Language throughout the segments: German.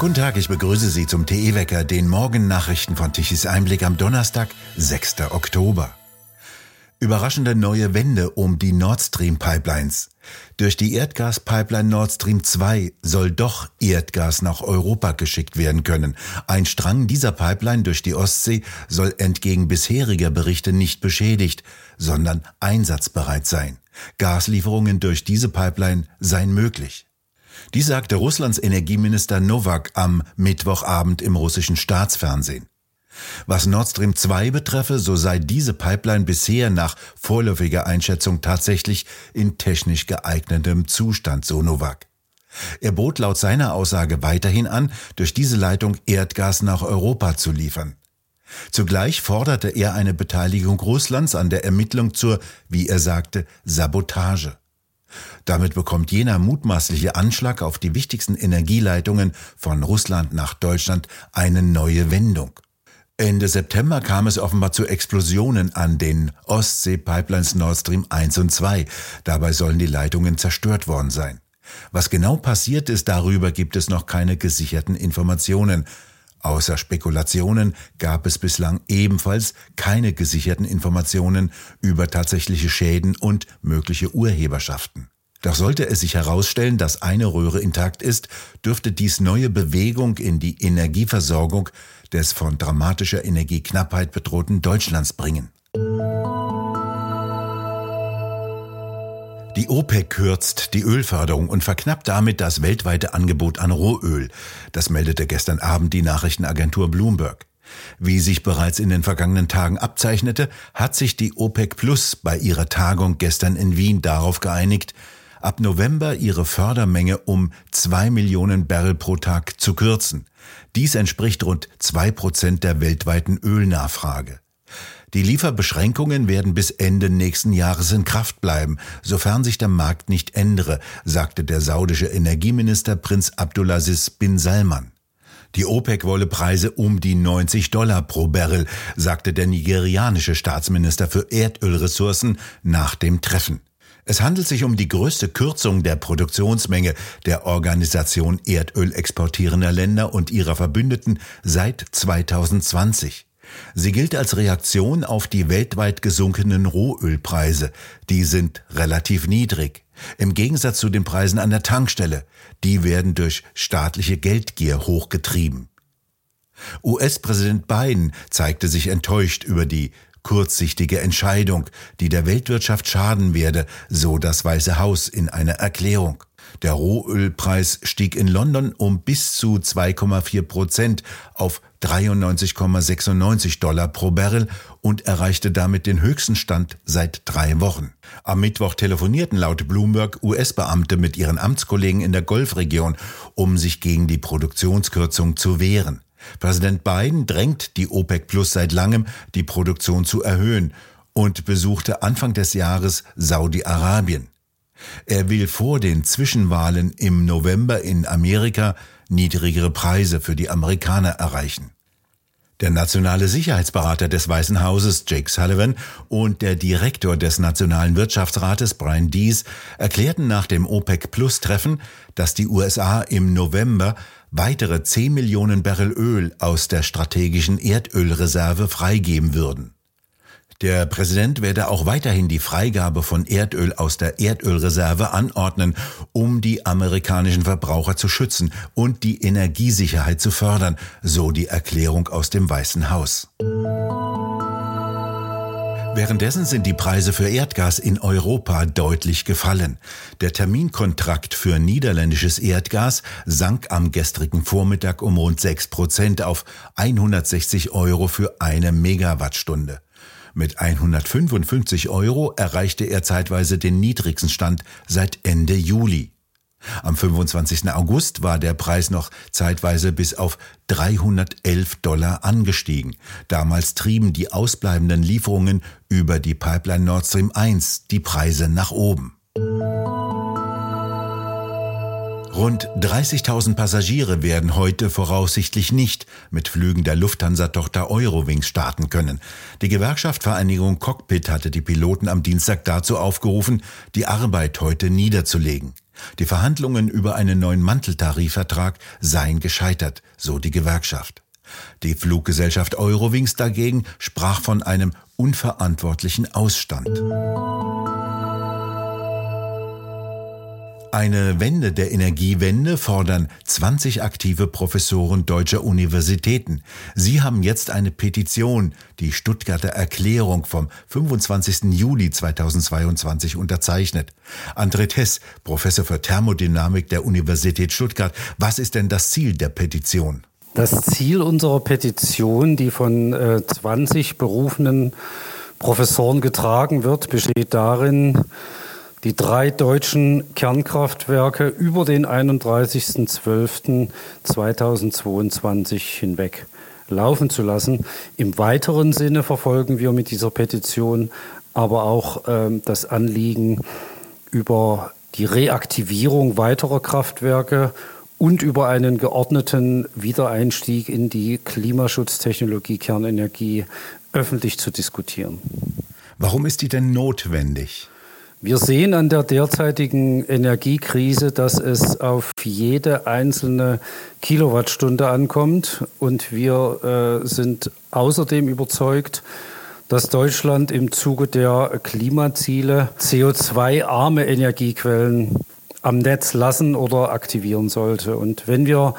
Guten Tag, ich begrüße Sie zum TE-Wecker, den Morgennachrichten von Tichys Einblick am Donnerstag, 6. Oktober. Überraschende neue Wende um die Nord Stream Pipelines. Durch die Erdgaspipeline Nord Stream 2 soll doch Erdgas nach Europa geschickt werden können. Ein Strang dieser Pipeline durch die Ostsee soll entgegen bisheriger Berichte nicht beschädigt, sondern einsatzbereit sein. Gaslieferungen durch diese Pipeline seien möglich. Dies sagte Russlands Energieminister Novak am Mittwochabend im russischen Staatsfernsehen. Was Nord Stream 2 betreffe, so sei diese Pipeline bisher nach vorläufiger Einschätzung tatsächlich in technisch geeignetem Zustand, so Novak. Er bot laut seiner Aussage weiterhin an, durch diese Leitung Erdgas nach Europa zu liefern. Zugleich forderte er eine Beteiligung Russlands an der Ermittlung zur, wie er sagte, Sabotage. Damit bekommt jener mutmaßliche Anschlag auf die wichtigsten Energieleitungen von Russland nach Deutschland eine neue Wendung. Ende September kam es offenbar zu Explosionen an den Ostsee-Pipelines Nord Stream 1 und 2. Dabei sollen die Leitungen zerstört worden sein. Was genau passiert ist, darüber gibt es noch keine gesicherten Informationen. Außer Spekulationen gab es bislang ebenfalls keine gesicherten Informationen über tatsächliche Schäden und mögliche Urheberschaften. Doch sollte es sich herausstellen, dass eine Röhre intakt ist, dürfte dies neue Bewegung in die Energieversorgung des von dramatischer Energieknappheit bedrohten Deutschlands bringen. OPEC kürzt die Ölförderung und verknappt damit das weltweite Angebot an Rohöl. Das meldete gestern Abend die Nachrichtenagentur Bloomberg. Wie sich bereits in den vergangenen Tagen abzeichnete, hat sich die OPEC Plus bei ihrer Tagung gestern in Wien darauf geeinigt, ab November ihre Fördermenge um zwei Millionen Barrel pro Tag zu kürzen. Dies entspricht rund zwei Prozent der weltweiten Ölnachfrage. Die Lieferbeschränkungen werden bis Ende nächsten Jahres in Kraft bleiben, sofern sich der Markt nicht ändere, sagte der saudische Energieminister Prinz Abdulaziz bin Salman. Die OPEC wolle Preise um die 90 Dollar pro Barrel, sagte der nigerianische Staatsminister für Erdölressourcen nach dem Treffen. Es handelt sich um die größte Kürzung der Produktionsmenge der Organisation Erdöl exportierender Länder und ihrer Verbündeten seit 2020. Sie gilt als Reaktion auf die weltweit gesunkenen Rohölpreise. Die sind relativ niedrig. Im Gegensatz zu den Preisen an der Tankstelle. Die werden durch staatliche Geldgier hochgetrieben. US-Präsident Biden zeigte sich enttäuscht über die kurzsichtige Entscheidung, die der Weltwirtschaft schaden werde, so das Weiße Haus in einer Erklärung. Der Rohölpreis stieg in London um bis zu 2,4 Prozent auf 93,96 Dollar pro Barrel und erreichte damit den höchsten Stand seit drei Wochen. Am Mittwoch telefonierten laut Bloomberg US-Beamte mit ihren Amtskollegen in der Golfregion, um sich gegen die Produktionskürzung zu wehren. Präsident Biden drängt die OPEC Plus seit langem, die Produktion zu erhöhen und besuchte Anfang des Jahres Saudi-Arabien. Er will vor den Zwischenwahlen im November in Amerika niedrigere Preise für die Amerikaner erreichen. Der nationale Sicherheitsberater des Weißen Hauses, Jake Sullivan, und der Direktor des Nationalen Wirtschaftsrates, Brian Dees, erklärten nach dem OPEC-Plus-Treffen, dass die USA im November weitere 10 Millionen Barrel Öl aus der strategischen Erdölreserve freigeben würden. Der Präsident werde auch weiterhin die Freigabe von Erdöl aus der Erdölreserve anordnen, um die amerikanischen Verbraucher zu schützen und die Energiesicherheit zu fördern, so die Erklärung aus dem Weißen Haus. Währenddessen sind die Preise für Erdgas in Europa deutlich gefallen. Der Terminkontrakt für niederländisches Erdgas sank am gestrigen Vormittag um rund 6 Prozent auf 160 Euro für eine Megawattstunde. Mit 155 Euro erreichte er zeitweise den niedrigsten Stand seit Ende Juli. Am 25. August war der Preis noch zeitweise bis auf 311 Dollar angestiegen. Damals trieben die ausbleibenden Lieferungen über die Pipeline Nord Stream 1 die Preise nach oben. Rund 30.000 Passagiere werden heute voraussichtlich nicht mit Flügen der Lufthansa-Tochter Eurowings starten können. Die Gewerkschaft Vereinigung Cockpit hatte die Piloten am Dienstag dazu aufgerufen, die Arbeit heute niederzulegen. Die Verhandlungen über einen neuen Manteltarifvertrag seien gescheitert, so die Gewerkschaft. Die Fluggesellschaft Eurowings dagegen sprach von einem unverantwortlichen Ausstand. Eine Wende der Energiewende fordern 20 aktive Professoren deutscher Universitäten. Sie haben jetzt eine Petition, die Stuttgarter Erklärung vom 25. Juli 2022 unterzeichnet. André Tess, Professor für Thermodynamik der Universität Stuttgart. Was ist denn das Ziel der Petition? Das Ziel unserer Petition, die von äh, 20 berufenen Professoren getragen wird, besteht darin, die drei deutschen Kernkraftwerke über den 31.12.2022 hinweg laufen zu lassen. Im weiteren Sinne verfolgen wir mit dieser Petition aber auch äh, das Anliegen über die Reaktivierung weiterer Kraftwerke und über einen geordneten Wiedereinstieg in die Klimaschutztechnologie Kernenergie öffentlich zu diskutieren. Warum ist die denn notwendig? Wir sehen an der derzeitigen Energiekrise, dass es auf jede einzelne Kilowattstunde ankommt. Und wir äh, sind außerdem überzeugt, dass Deutschland im Zuge der Klimaziele CO2-arme Energiequellen am Netz lassen oder aktivieren sollte. Und wenn wir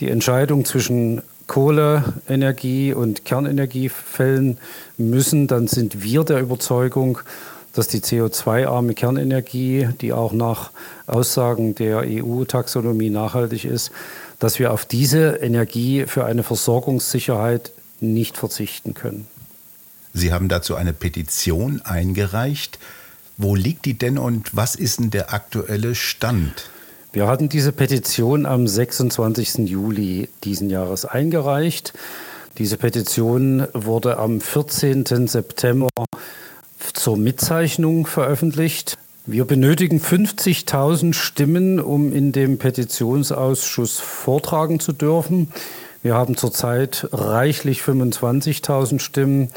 die Entscheidung zwischen Kohleenergie und Kernenergie fällen müssen, dann sind wir der Überzeugung, dass die CO2-arme Kernenergie, die auch nach Aussagen der EU-Taxonomie nachhaltig ist, dass wir auf diese Energie für eine Versorgungssicherheit nicht verzichten können. Sie haben dazu eine Petition eingereicht. Wo liegt die denn und was ist denn der aktuelle Stand? Wir hatten diese Petition am 26. Juli diesen Jahres eingereicht. Diese Petition wurde am 14. September zur Mitzeichnung veröffentlicht. Wir benötigen 50.000 Stimmen, um in dem Petitionsausschuss vortragen zu dürfen. Wir haben zurzeit reichlich 25.000 Stimmen.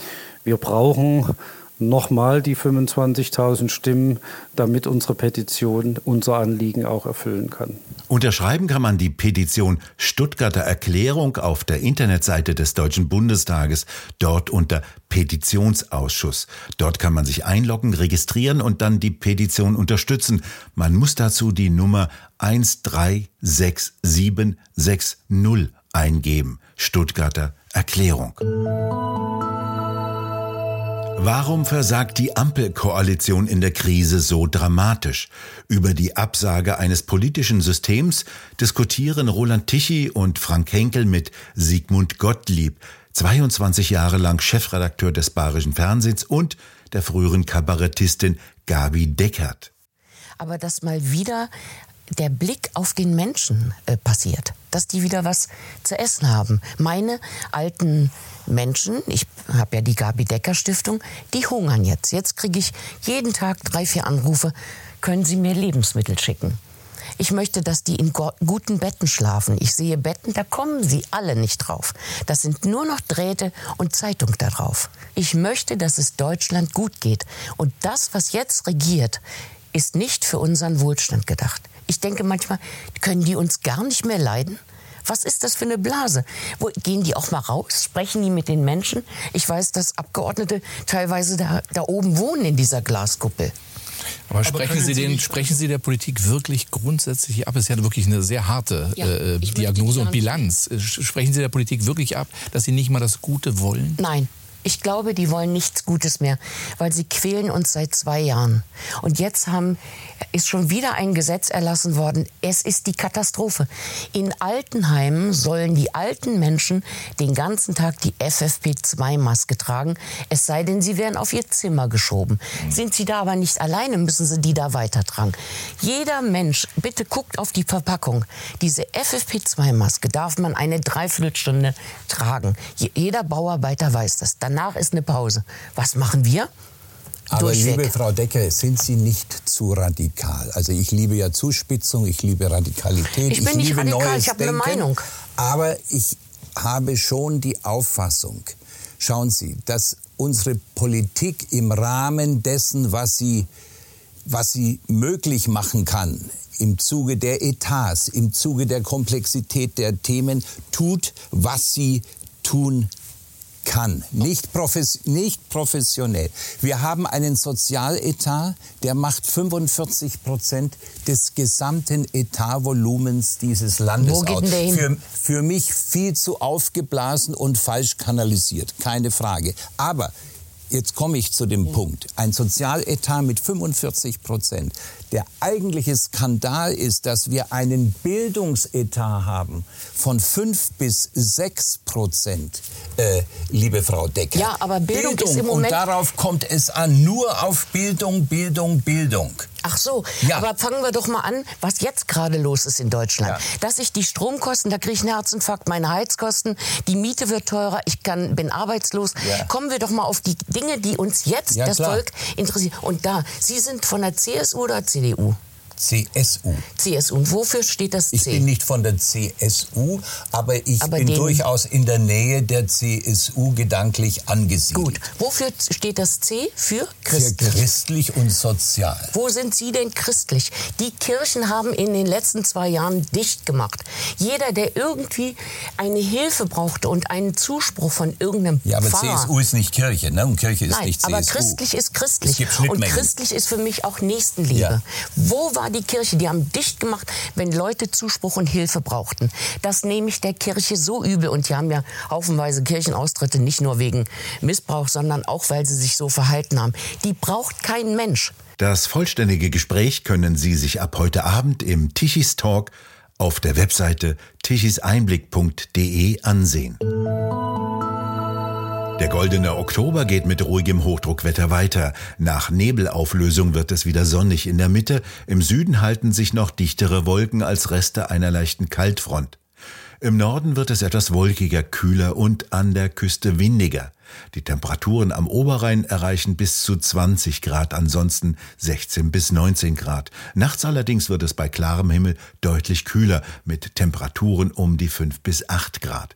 Wir brauchen nochmal die 25.000 Stimmen, damit unsere Petition unser Anliegen auch erfüllen kann. Unterschreiben kann man die Petition Stuttgarter Erklärung auf der Internetseite des Deutschen Bundestages, dort unter Petitionsausschuss. Dort kann man sich einloggen, registrieren und dann die Petition unterstützen. Man muss dazu die Nummer 136760 eingeben. Stuttgarter Erklärung. Warum versagt die Ampelkoalition in der Krise so dramatisch? Über die Absage eines politischen Systems diskutieren Roland Tichy und Frank Henkel mit Sigmund Gottlieb, 22 Jahre lang Chefredakteur des Bayerischen Fernsehens und der früheren Kabarettistin Gabi Deckert. Aber dass mal wieder der Blick auf den Menschen äh, passiert, dass die wieder was zu essen haben. Meine alten Menschen, ich habe ja die Gabi Decker Stiftung, die hungern jetzt. Jetzt kriege ich jeden Tag drei, vier Anrufe, können Sie mir Lebensmittel schicken? Ich möchte, dass die in guten Betten schlafen. Ich sehe Betten, da kommen sie alle nicht drauf. Das sind nur noch Drähte und Zeitung da drauf. Ich möchte, dass es Deutschland gut geht. Und das, was jetzt regiert, ist nicht für unseren Wohlstand gedacht. Ich denke manchmal, können die uns gar nicht mehr leiden? Was ist das für eine Blase? Wo, gehen die auch mal raus? Sprechen die mit den Menschen? Ich weiß, dass Abgeordnete teilweise da, da oben wohnen in dieser Glaskuppel. Aber sprechen Sie, den, sprechen Sie der Politik wirklich grundsätzlich ab? Es ist ja wirklich eine sehr harte ja, äh, Diagnose und Bilanz. Sprechen Sie der Politik wirklich ab, dass Sie nicht mal das Gute wollen? Nein, ich glaube, die wollen nichts Gutes mehr, weil sie quälen uns seit zwei Jahren. Und jetzt haben, ist schon wieder ein Gesetz erlassen worden. Es ist die Katastrophe. In Altenheimen sollen die alten Menschen den ganzen Tag die FFP2-Maske tragen, es sei denn, sie werden auf ihr Zimmer geschoben. Sind sie da aber nicht alleine, müssen sie die da weitertragen. Jeder Mensch, bitte guckt auf die Verpackung. Diese FFP2-Maske darf man eine Dreiviertelstunde tragen. Jeder Bauarbeiter weiß das. Dann Danach ist eine Pause. Was machen wir? Aber Durchweg. liebe Frau Decker, sind Sie nicht zu radikal? Also ich liebe ja Zuspitzung, ich liebe Radikalität. Ich bin ich nicht radikal, ich habe eine Meinung. Aber ich habe schon die Auffassung, schauen Sie, dass unsere Politik im Rahmen dessen, was sie was sie möglich machen kann im Zuge der Etats, im Zuge der Komplexität der Themen, tut, was sie tun kann, nicht, profes nicht professionell. Wir haben einen Sozialetat, der macht 45 Prozent des gesamten Etatvolumens dieses Landes Wo geht aus. Für, für mich viel zu aufgeblasen und falsch kanalisiert, keine Frage. Aber Jetzt komme ich zu dem Punkt. Ein Sozialetat mit 45 Prozent. Der eigentliche Skandal ist, dass wir einen Bildungsetat haben von 5 bis 6 Prozent, äh, liebe Frau Decker. Ja, aber Bildung, Bildung ist im Moment... Und darauf kommt es an, nur auf Bildung, Bildung, Bildung. Ach so, ja. aber fangen wir doch mal an, was jetzt gerade los ist in Deutschland. Ja. Dass sich die Stromkosten, da kriege ich einen Herzinfarkt, meine Heizkosten, die Miete wird teurer, ich kann, bin arbeitslos. Ja. Kommen wir doch mal auf die Dinge, die uns jetzt das klar. Volk interessieren. Und da, Sie sind von der CSU oder CDU? CSU. CSU. Und wofür steht das C? Ich bin nicht von der CSU, aber ich aber bin durchaus in der Nähe der CSU gedanklich angesiedelt. Gut. Wofür steht das C? Für christlich. Für christlich und sozial. Wo sind Sie denn christlich? Die Kirchen haben in den letzten zwei Jahren dicht gemacht. Jeder, der irgendwie eine Hilfe brauchte und einen Zuspruch von irgendeinem Ja, aber Pfarrer. CSU ist nicht Kirche, ne? Und Kirche ist Nein, nicht CSU. aber christlich ist christlich. Es gibt und christlich ist für mich auch Nächstenliebe. Ja. Wo war die Kirche? Die haben dicht gemacht, wenn Leute Zuspruch und Hilfe brauchten. Das nehme ich der Kirche so übel. Und die haben ja haufenweise Kirchenaustritte, nicht nur wegen Missbrauch, sondern auch, weil sie sich so verhalten haben. Die braucht kein Mensch. Das vollständige Gespräch können Sie sich ab heute Abend im Tichys Talk auf der Webseite tichiseinblick.de ansehen. Der goldene Oktober geht mit ruhigem Hochdruckwetter weiter. Nach Nebelauflösung wird es wieder sonnig in der Mitte. Im Süden halten sich noch dichtere Wolken als Reste einer leichten Kaltfront. Im Norden wird es etwas wolkiger, kühler und an der Küste windiger. Die Temperaturen am Oberrhein erreichen bis zu 20 Grad, ansonsten 16 bis 19 Grad. Nachts allerdings wird es bei klarem Himmel deutlich kühler mit Temperaturen um die 5 bis 8 Grad.